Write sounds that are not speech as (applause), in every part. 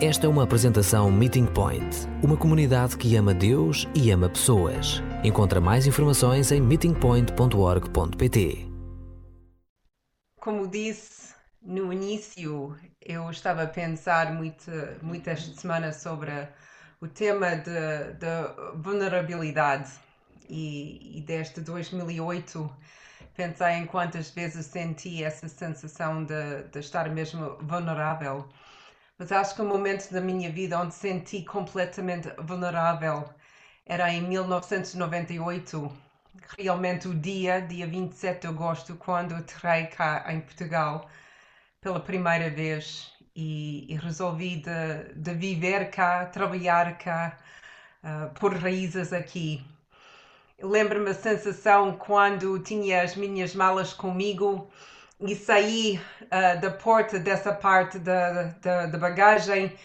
Esta é uma apresentação Meeting Point, uma comunidade que ama Deus e ama pessoas. Encontra mais informações em meetingpoint.org.pt. Como disse no início, eu estava a pensar muito, muito esta semana sobre o tema da de, de vulnerabilidade e, e desde 2008 pensei em quantas vezes senti essa sensação de, de estar mesmo vulnerável. Mas acho que o momento da minha vida onde senti completamente vulnerável era em 1998, realmente o dia, dia 27 de agosto, quando aterrei cá em Portugal pela primeira vez e, e resolvi de, de, viver cá, trabalhar cá, uh, por raízes aqui. Lembro-me a sensação quando tinha as minhas malas comigo e saí uh, da porta dessa parte da, da, da, bagagem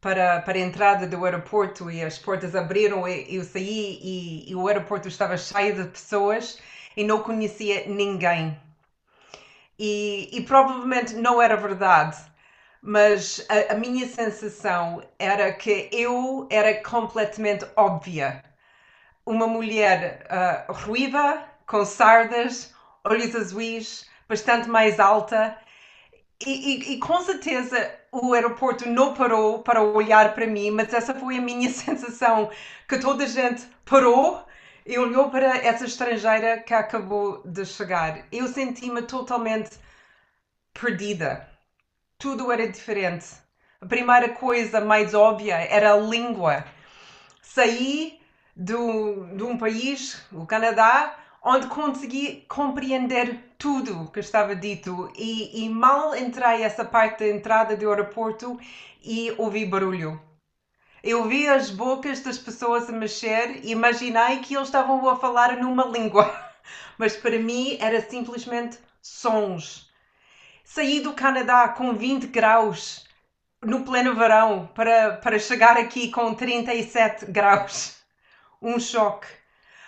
para, para a entrada do aeroporto e as portas abriram e eu saí e, e o aeroporto estava cheio de pessoas e não conhecia ninguém. E, e provavelmente não era verdade, mas a, a minha sensação era que eu era completamente óbvia uma mulher uh, ruiva, com sardas, olhos azuis, bastante mais alta. E, e, e, com certeza o aeroporto não parou para olhar para mim, mas essa foi a minha (laughs) sensação, que toda a gente parou e olhou para essa estrangeira que acabou de chegar. Eu senti-me totalmente perdida. Tudo era diferente. A primeira coisa mais óbvia era a língua. Saí do, de um país, o Canadá, onde consegui compreender tudo que estava dito e, e mal entrei essa parte da entrada do aeroporto e ouvi barulho. Eu vi as bocas das pessoas a mexer e imaginei que eles estavam a falar numa língua, (laughs) mas para mim era simplesmente sons. Saí do Canadá com 20 graus no pleno verão para, para chegar aqui com 37 graus um choque.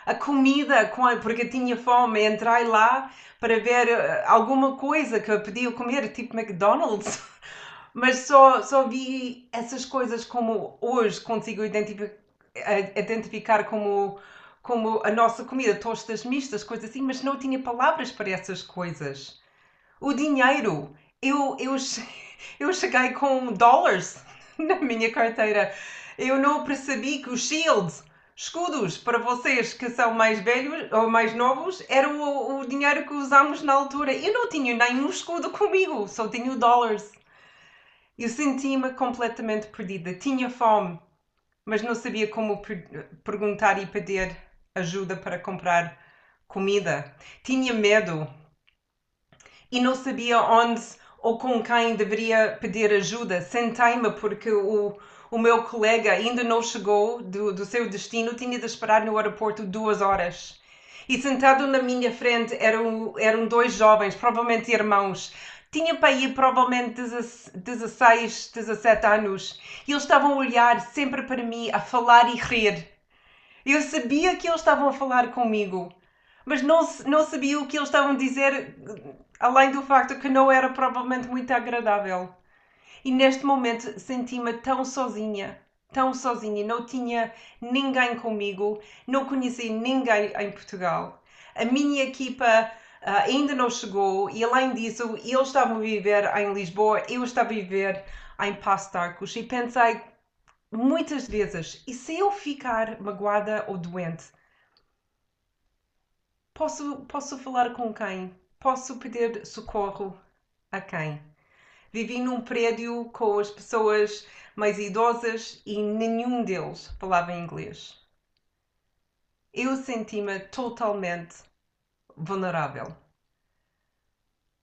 A comida, porque tinha fome, entrei lá para ver eh, alguma coisa que eu podia comer, tipo McDonald's. (laughs) Mas só, só vi essas coisas como hoje consigo identificar, identificar como, como a nossa comida, tostas mistas, coisas assim, mas não tinha palavras para essas coisas. O dinheiro, eu, eu, (laughs) eu cheguei com dólares (laughs) na minha carteira. Eu não percebi que o Shield Escudos, para vocês que são mais velhos ou mais novos, era o, o dinheiro que usámos na altura. Eu não tinha nenhum escudo (laughs) comigo, só tinha dólares. Eu sentia-me completamente perdida. Tinha fome, mas não sabia como per perguntar e pedir ajuda para comprar comida. Tinha medo e não sabia onde ou com quem deveria pedir ajuda. Sentei-me porque o o meu colega ainda não chegou do, do seu destino, tinha de esperar no aeroporto duas horas. E sentado na minha frente eram, eram dois jovens, provavelmente irmãos. Tinha para ir provavelmente 16, 17 anos. E eles estavam a olhar sempre para mim, a falar e rir. Eu sabia que eles estavam a falar comigo, mas não, não sabia o que eles estavam a dizer, além do facto que não era provavelmente muito agradável. E neste momento senti-me tão sozinha, tão sozinha, não tinha ninguém comigo, não conheci ninguém em Portugal. A minha equipa uh, ainda não chegou e além disso, eles estavam a viver em Lisboa, eu estava a viver em Passo e pensei muitas vezes, e se eu ficar magoada ou doente? Posso, posso falar com quem? Posso pedir socorro a quem? Vivi num prédio com as pessoas mais idosas e nenhum deles falava inglês. Eu senti-me totalmente vulnerável.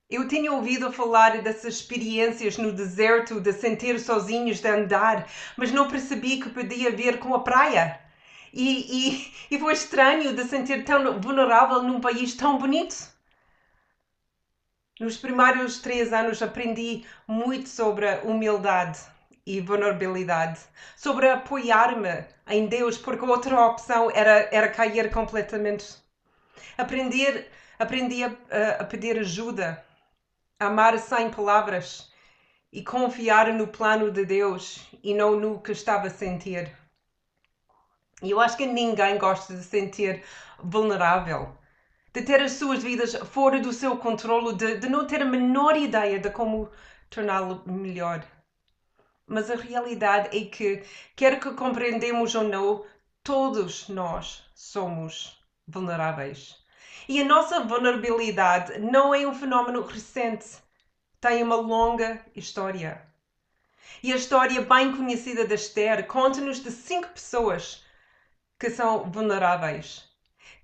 Eu tinha ouvido falar dessas experiências no deserto, de sentir sozinhos, de andar, mas não percebi que podia ver com a praia. E, e, e foi estranho de sentir tão vulnerável num país tão bonito. Nos primeiros três anos aprendi muito sobre humildade e vulnerabilidade, sobre apoiar-me em Deus, porque outra opção era, era cair completamente. Aprender, aprendi a, a pedir ajuda, amar sem palavras e confiar no plano de Deus e não no que estava a sentir. E eu acho que ninguém gosta de sentir vulnerável, de ter as suas vidas fora do seu controle, de, de não ter a menor ideia de como torná-lo melhor. Mas a realidade é que, quer que compreendemos ou não, todos nós somos vulneráveis. E a nossa vulnerabilidade não é um fenómeno recente, tem uma longa história. E a história bem conhecida da Esther conta-nos de cinco pessoas que são vulneráveis.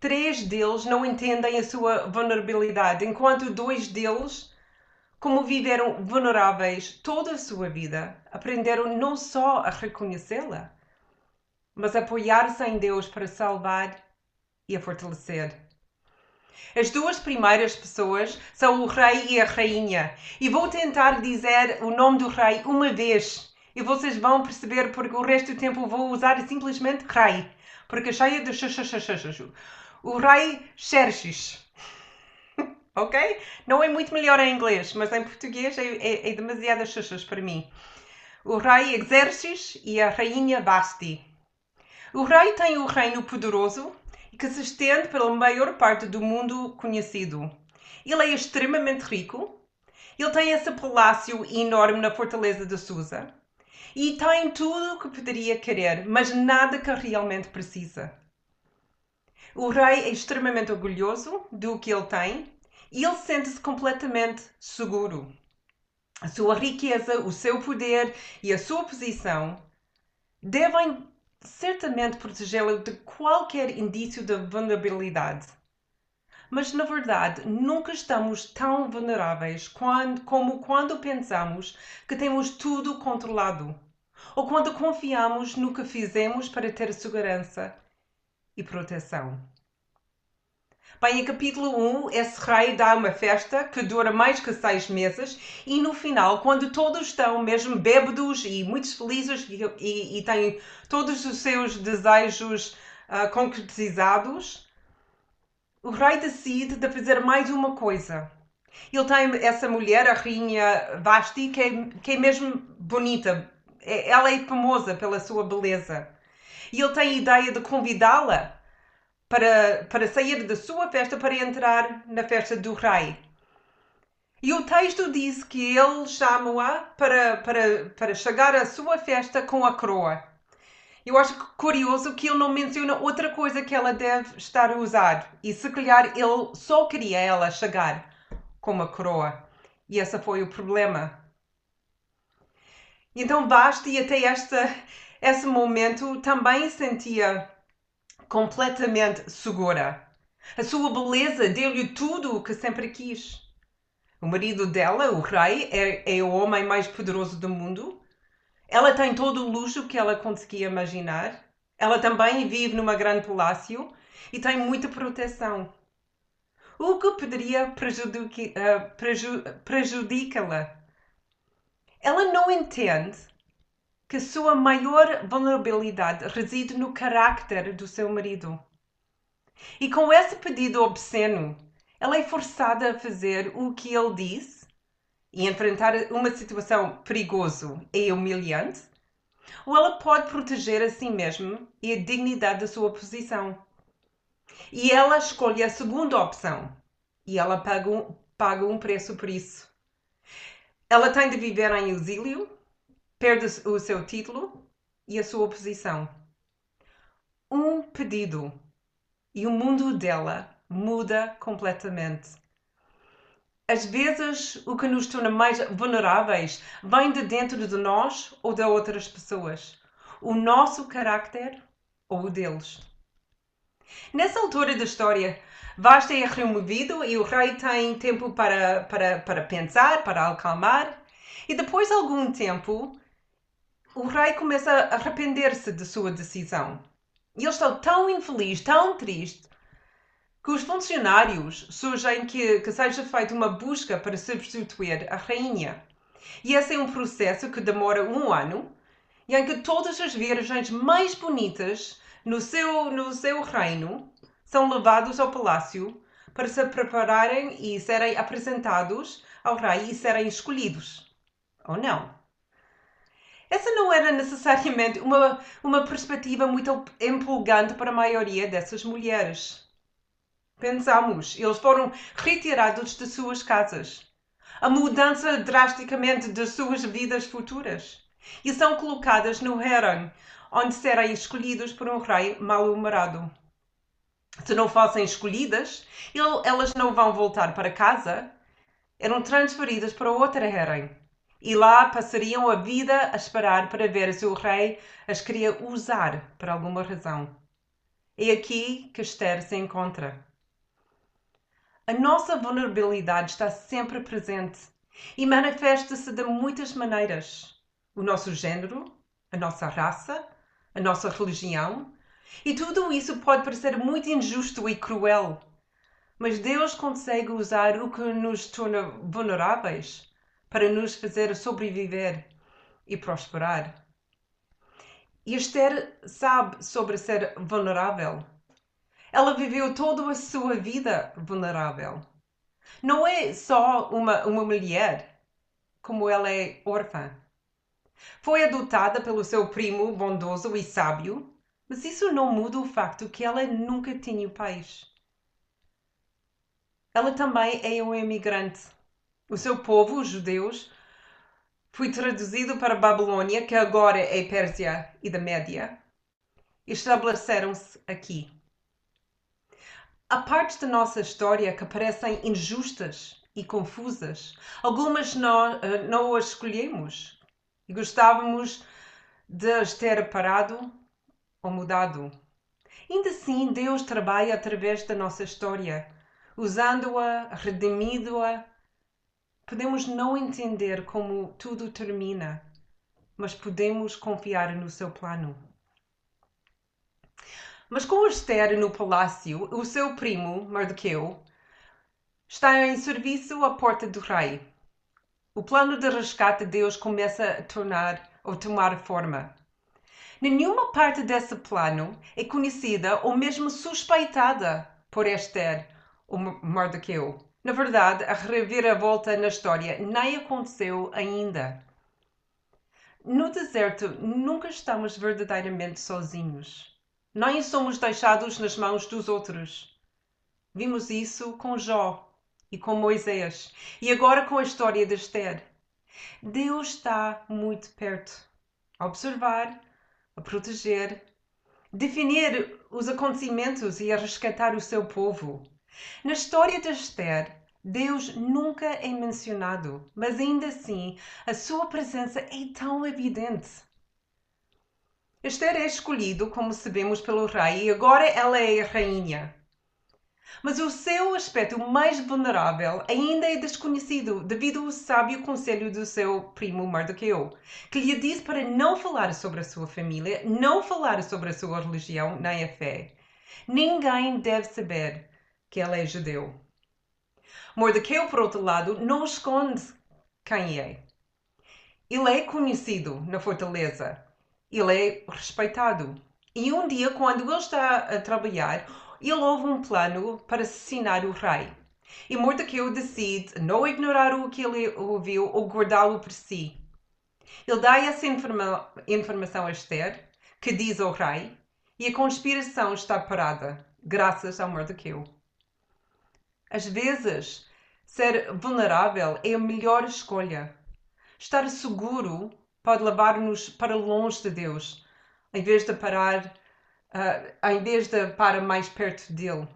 Três deles não entendem a sua vulnerabilidade, enquanto dois deles, como viveram vulneráveis toda a sua vida, aprenderam não só a reconhecê-la, mas a apoiar-se em Deus para salvar e a fortalecer. As duas primeiras pessoas são o rei e a rainha, e vou tentar dizer o nome do rei uma vez, e vocês vão perceber porque o resto do tempo vou usar simplesmente rei porque cheia de chuchuchuchuchu. O rei Xerxes. (laughs) ok? Não é muito melhor em inglês, mas em português é, é, é demasiadas chuchas para mim. O rei Xerxes e a rainha Basti. O rei tem o reino poderoso que se estende pela maior parte do mundo conhecido. Ele é extremamente rico. Ele tem esse palácio enorme na fortaleza de Susa e tem tudo o que poderia querer, mas nada que realmente precisa. O rei é extremamente orgulhoso do que ele tem e ele sente-se completamente seguro. A sua riqueza, o seu poder e a sua posição devem certamente protegê-lo de qualquer indício de vulnerabilidade. Mas, na verdade, nunca estamos tão vulneráveis quando, como quando pensamos que temos tudo controlado ou quando confiamos no que fizemos para ter segurança e proteção. Bem, em capítulo 1, esse rei dá uma festa que dura mais que seis meses e no final, quando todos estão mesmo bêbados e muito felizes e, e, e têm todos os seus desejos uh, concretizados, o rei decide de fazer mais uma coisa. Ele tem essa mulher, a rainha Vasti, que é, que é mesmo bonita, é, ela é famosa pela sua beleza. E ele tem a ideia de convidá-la para, para sair da sua festa para entrar na festa do rei. E o texto diz que ele chama-a para, para, para chegar à sua festa com a coroa. Eu acho curioso que ele não menciona outra coisa que ela deve estar a usar. E se calhar ele só queria ela chegar com uma coroa. E esse foi o problema. Então basta e até esta, esse momento também sentia completamente segura. A sua beleza deu-lhe tudo o que sempre quis. O marido dela, o rei, é, é o homem mais poderoso do mundo. Ela tem todo o luxo que ela conseguia imaginar. Ela também vive numa grande palácio e tem muita proteção. O que poderia uh, prejudicá-la? Ela não entende que sua maior vulnerabilidade reside no carácter do seu marido. E com esse pedido obsceno, ela é forçada a fazer o que ele disse e enfrentar uma situação perigosa e humilhante, ou ela pode proteger a si mesma e a dignidade da sua posição. E ela escolhe a segunda opção e ela paga um, paga um preço por isso. Ela tem de viver em exílio, perde o seu título e a sua posição. Um pedido e o mundo dela muda completamente. Às vezes, o que nos torna mais vulneráveis vem de dentro de nós ou de outras pessoas. O nosso carácter ou o deles. Nessa altura da história, Vasta é removido e o rei tem tempo para, para, para pensar, para acalmar. E depois de algum tempo, o rei começa a arrepender-se de sua decisão. E ele está tão infeliz, tão triste, que os funcionários sugerem que, que seja feita uma busca para substituir a rainha. E esse é um processo que demora um ano e em que todas as virgens mais bonitas no seu, no seu reino são levados ao palácio para se prepararem e serem apresentados ao rei e serem escolhidos. ou não? Essa não era necessariamente uma, uma perspectiva muito empolgante para a maioria dessas mulheres. Pensamos, eles foram retirados de suas casas. A mudança drasticamente de suas vidas futuras. E são colocadas no harem, onde serem escolhidos por um rei mal-humorado. Se não fossem escolhidas, elas não vão voltar para casa. Eram transferidas para outra harem e lá passariam a vida a esperar para ver se o rei as queria usar por alguma razão. É aqui que Esther se encontra. A nossa vulnerabilidade está sempre presente e manifesta-se de muitas maneiras. O nosso género, a nossa raça, a nossa religião, e tudo isso pode parecer muito injusto e cruel. Mas Deus consegue usar o que nos torna vulneráveis para nos fazer sobreviver e prosperar. E Esther sabe sobre ser vulnerável. Ela viveu toda a sua vida vulnerável. Não é só uma, uma mulher, como ela é órfã. Foi adotada pelo seu primo bondoso e sábio, mas isso não muda o facto que ela nunca tinha pais. Ela também é um imigrante o seu povo, os judeus, foi traduzido para Babilônia, que agora é Pérsia e da Média, estabeleceram-se aqui. Há partes da nossa história que parecem injustas e confusas. Algumas não, eh, não as escolhemos e gostávamos de as ter parado ou mudado. Ainda assim, Deus trabalha através da nossa história, usando-a, redimindo-a Podemos não entender como tudo termina, mas podemos confiar no seu plano. Mas com Esther no palácio, o seu primo, Mardoqueu, está em serviço à porta do rei. O plano de resgate de Deus começa a tornar ou tomar forma. Nenhuma parte desse plano é conhecida ou mesmo suspeitada por Esther ou Mardoqueu. Na verdade, a reviravolta na história nem aconteceu ainda. No deserto, nunca estamos verdadeiramente sozinhos. Nem somos deixados nas mãos dos outros. Vimos isso com Jó e com Moisés, e agora com a história de Esther. Deus está muito perto, a observar, a proteger, definir os acontecimentos e a resgatar o seu povo. Na história de Esther, Deus nunca é mencionado, mas ainda assim a sua presença é tão evidente. Esther é escolhido, como sabemos, pelo rei e agora ela é a rainha. Mas o seu aspecto mais vulnerável ainda é desconhecido devido ao sábio conselho do seu primo Mardoqueu, que lhe disse para não falar sobre a sua família, não falar sobre a sua religião nem a fé. Ninguém deve saber que ele é judeu. Mordecai, por outro lado, não esconde quem é. Ele é conhecido na fortaleza. Ele é respeitado. E um dia, quando ele está a trabalhar, ele ouve um plano para assassinar o rei. E Mordecai decide não ignorar o que ele ouviu ou guardá-lo por si. Ele dá essa informa informação a Esther, que diz ao rei, e a conspiração está parada, graças a Mordecai. Às vezes, ser vulnerável é a melhor escolha. Estar seguro pode levar-nos para longe de Deus, em vez de parar, uh, em vez de para mais perto dele.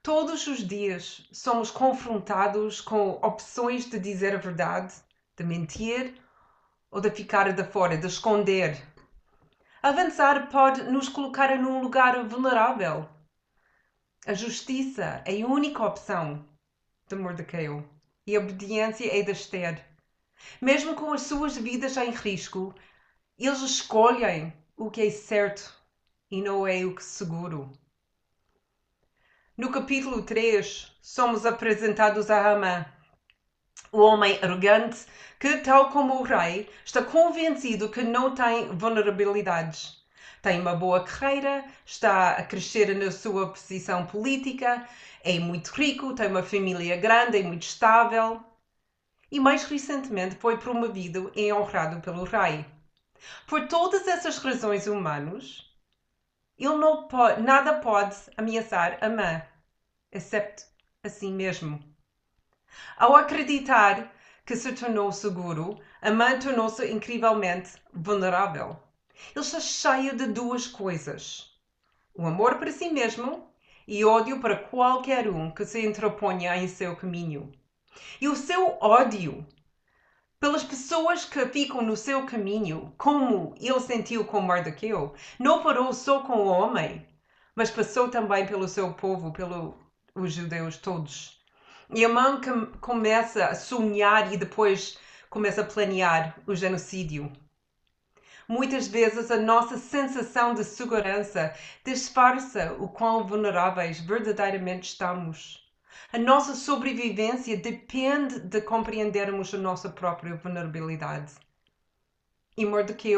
Todos os dias somos confrontados com opções de dizer a verdade, de mentir ou de ficar de fora, de esconder. Avançar pode nos colocar num lugar vulnerável a justiça é a única opção de Mordecai e a obediência é de Esther. Mesmo com as suas vidas em risco, eles escolhem o que é certo e não é o que seguro. No capítulo 3, somos apresentados a Hamã, o homem arrogante que, tal como o rei, está convencido que não tem vulnerabilidades tem uma boa carreira, está a crescer na sua posição política, é muito rico, tem uma família grande, é muito estável. e mais recentemente foi promovido e honrado pelo rei. Por todas essas razões humanas, ele não pode, nada pode ameaçar Amã, exceto a si mesmo. Ao acreditar que se tornou seguro, Amã tornou-se incrivelmente vulnerável. Ele está cheio de duas coisas: o amor para si mesmo e ódio para qualquer um que se interponha em seu caminho. E o seu ódio pelas pessoas que ficam no seu caminho, como ele sentiu com Mardoqueu, não parou só com o homem, mas passou também pelo seu povo, pelos judeus todos. E Amã começa a sonhar e depois começa a planear o genocídio. Muitas vezes a nossa sensação de segurança disfarça o quão vulneráveis verdadeiramente estamos. A nossa sobrevivência depende de compreendermos a nossa própria vulnerabilidade. E Mordecai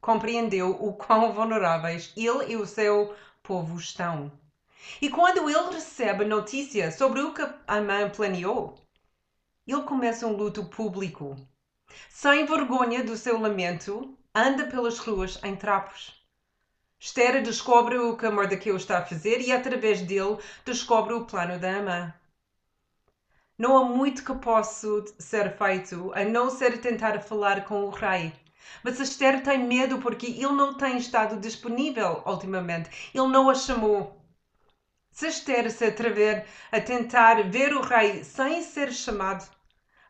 compreendeu o quão vulneráveis ele e o seu povo estão. E quando ele recebe notícia sobre o que Amã planeou, ele começa um luto público. Sem vergonha do seu lamento, anda pelas ruas em trapos. Esther descobre o que Mordecai está a fazer e, através dele, descobre o plano da Amã. Não há muito que possa ser feito a não ser tentar falar com o rei. Mas Esther tem medo porque ele não tem estado disponível ultimamente. Ele não a chamou. Se Esther se atrever a tentar ver o rei sem ser chamado,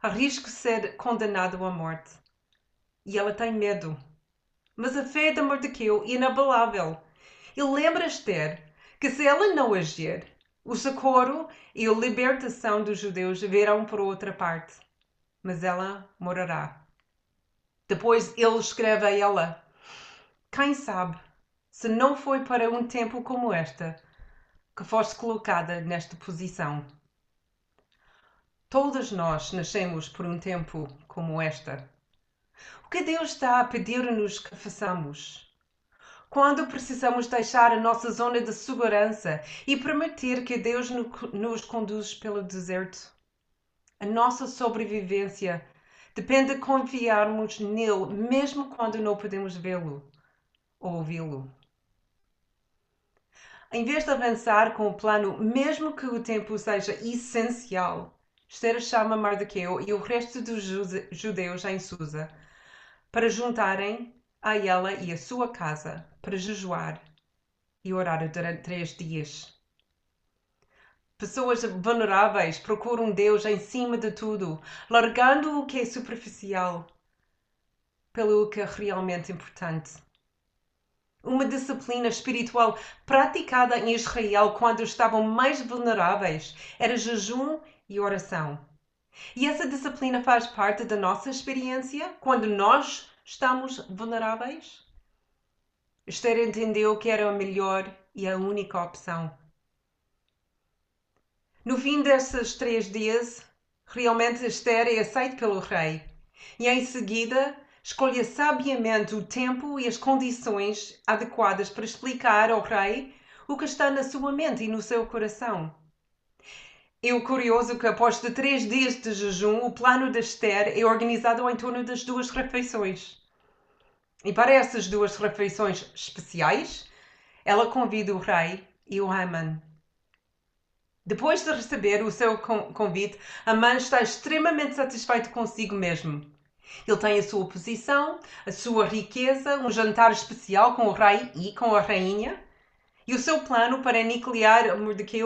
arrisca ser condenado à morte. E ela tem medo. Mas a fé de Mordecai é inabalável. Ele lembra Esther que se ela não agir, o socorro e a libertação dos judeus virão por outra parte, mas ela morará. Depois ele escreve a ela: Quem sabe se não foi para um tempo como esta que foste colocada nesta posição. Todas nós nascemos por um tempo como esta. O que Deus está a pedir-nos que façamos? quando precisamos deixar a nossa zona de segurança e permitir que Deus nos conduz pelo deserto. A nossa sobrevivência depende de confiarmos nele, mesmo quando não podemos vê-lo ou ouvi-lo. Em vez de avançar com o plano, mesmo que o tempo seja essencial, Esther chama Mardoqueu e o resto dos judeus em Susa para juntarem a ela e a sua casa para jejuar e orar durante três dias. Pessoas vulneráveis procuram Deus em cima de tudo, largando o que é superficial pelo que é realmente importante. Uma disciplina espiritual praticada em Israel quando estavam mais vulneráveis era jejum e oração. E essa disciplina faz parte da nossa experiência quando nós estamos vulneráveis? Esther entendeu que era a melhor e a única opção. No fim desses três dias, realmente Esther é aceita pelo rei e em seguida escolhe sabiamente o tempo e as condições adequadas para explicar ao rei o que está na sua mente e no seu coração. É o curioso que após de três dias de jejum, o plano de Esther é organizado em torno das duas refeições. E para essas duas refeições especiais, ela convida o rei e o Haman. Depois de receber o seu convite, Haman está extremamente satisfeito consigo mesmo. Ele tem a sua posição, a sua riqueza, um jantar especial com o rei e com a rainha, e o seu plano para aniquilar Mordecai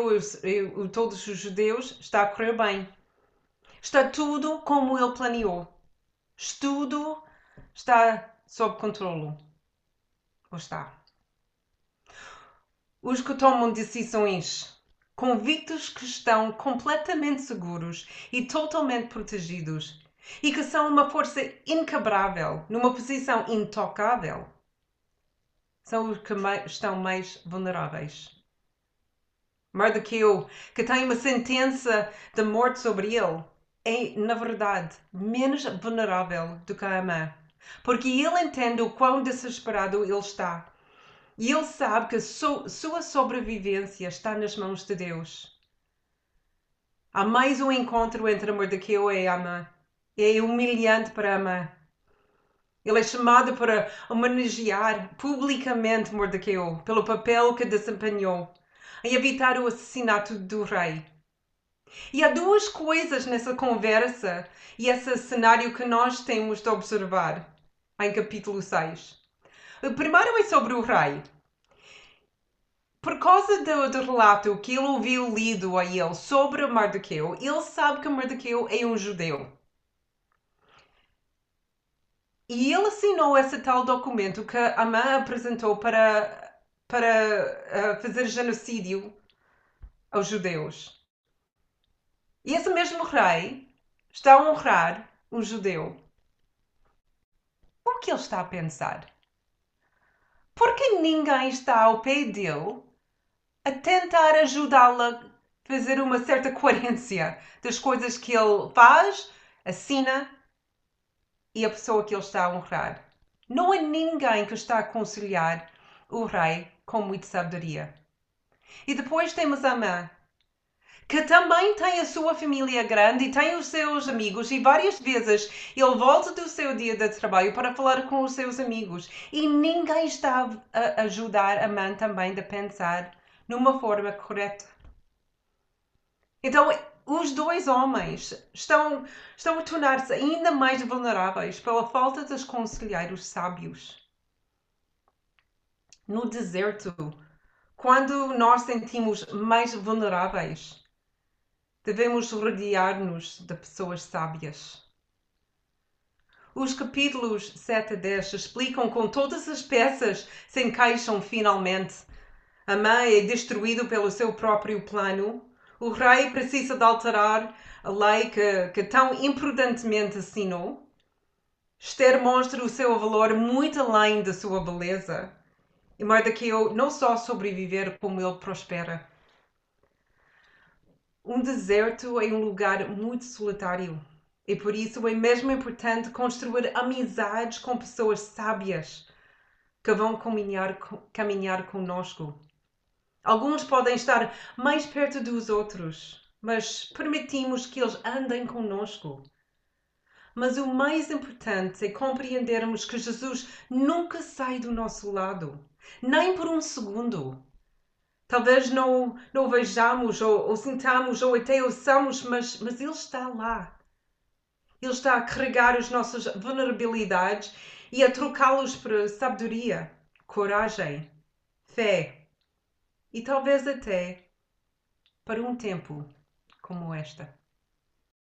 e todos os judeus está a correr bem. Está tudo como ele planeou. Tudo está sob controlo. Ou está? Os que tomam decisões convictos que estão completamente seguros e totalmente protegidos e que são uma força inquebrável, numa posição intocável são os que estão mais vulneráveis. Mardoqueu, que tem uma sentença de morte sobre ele, é, na verdade, menos vulnerável do que a Amã, porque ele entende o quão desesperado ele está. E ele sabe que so, sua sobrevivência está nas mãos de Deus. Há mais um encontro entre Mardoqueu e Amã. É humilhante para Amã. Ele é chamado para homenagear publicamente Mordecai pelo papel que desempenhou em evitar o assassinato do rei. E há duas coisas nessa conversa e esse cenário que nós temos de observar em capítulo 6. O primeiro é sobre o rei. Por causa do, do relato que ele ouviu lido a ele sobre Mardoqueu, ele sabe que Mardoqueu é um judeu. E ele assinou esse tal documento que Amã apresentou para, para uh, fazer genocídio aos judeus. E esse mesmo rei está a honrar um judeu. O que ele está a pensar? Porque ninguém está ao pé dele a tentar ajudá-la a fazer uma certa coerência das coisas que ele faz, assina e a pessoa que ele está a honrar. Não há ninguém que está a aconselhar o rei com muita sabedoria. E depois temos Amã, que também tem a sua família grande e tem os seus amigos, e várias vezes ele volta do seu dia de trabalho para falar com os seus amigos. E ninguém está a ajudar Amã também a pensar numa forma correta. Então, os dois homens estão, estão a tornar-se ainda mais vulneráveis pela falta de conselheiros sábios. No deserto, quando nós sentimos mais vulneráveis, devemos rodear-nos de pessoas sábias. Os capítulos 7 a 10 explicam como todas as peças se encaixam finalmente. A mãe é destruído pelo seu próprio plano o rei precisa de alterar a lei que, que tão imprudentemente assinou. Esther mostra o seu valor muito além da sua beleza. E Mardoqueu não só sobreviver, como ele prospera. Um deserto é um lugar muito solitário. E por isso é mesmo importante construir amizades com pessoas sábias que vão caminhar, caminhar conosco. Alguns podem estar mais perto dos outros, mas permitimos que eles andem conosco. Mas o mais importante é compreendermos que Jesus nunca sai do nosso lado, nem por um segundo. Talvez não, o vejamos, ou, ou sintamos, ou até ouçamos, mas, mas Ele está lá. Ele está a carregar as nossas vulnerabilidades e a trocá-los por sabedoria, coragem, fé e talvez até para um tempo como esta.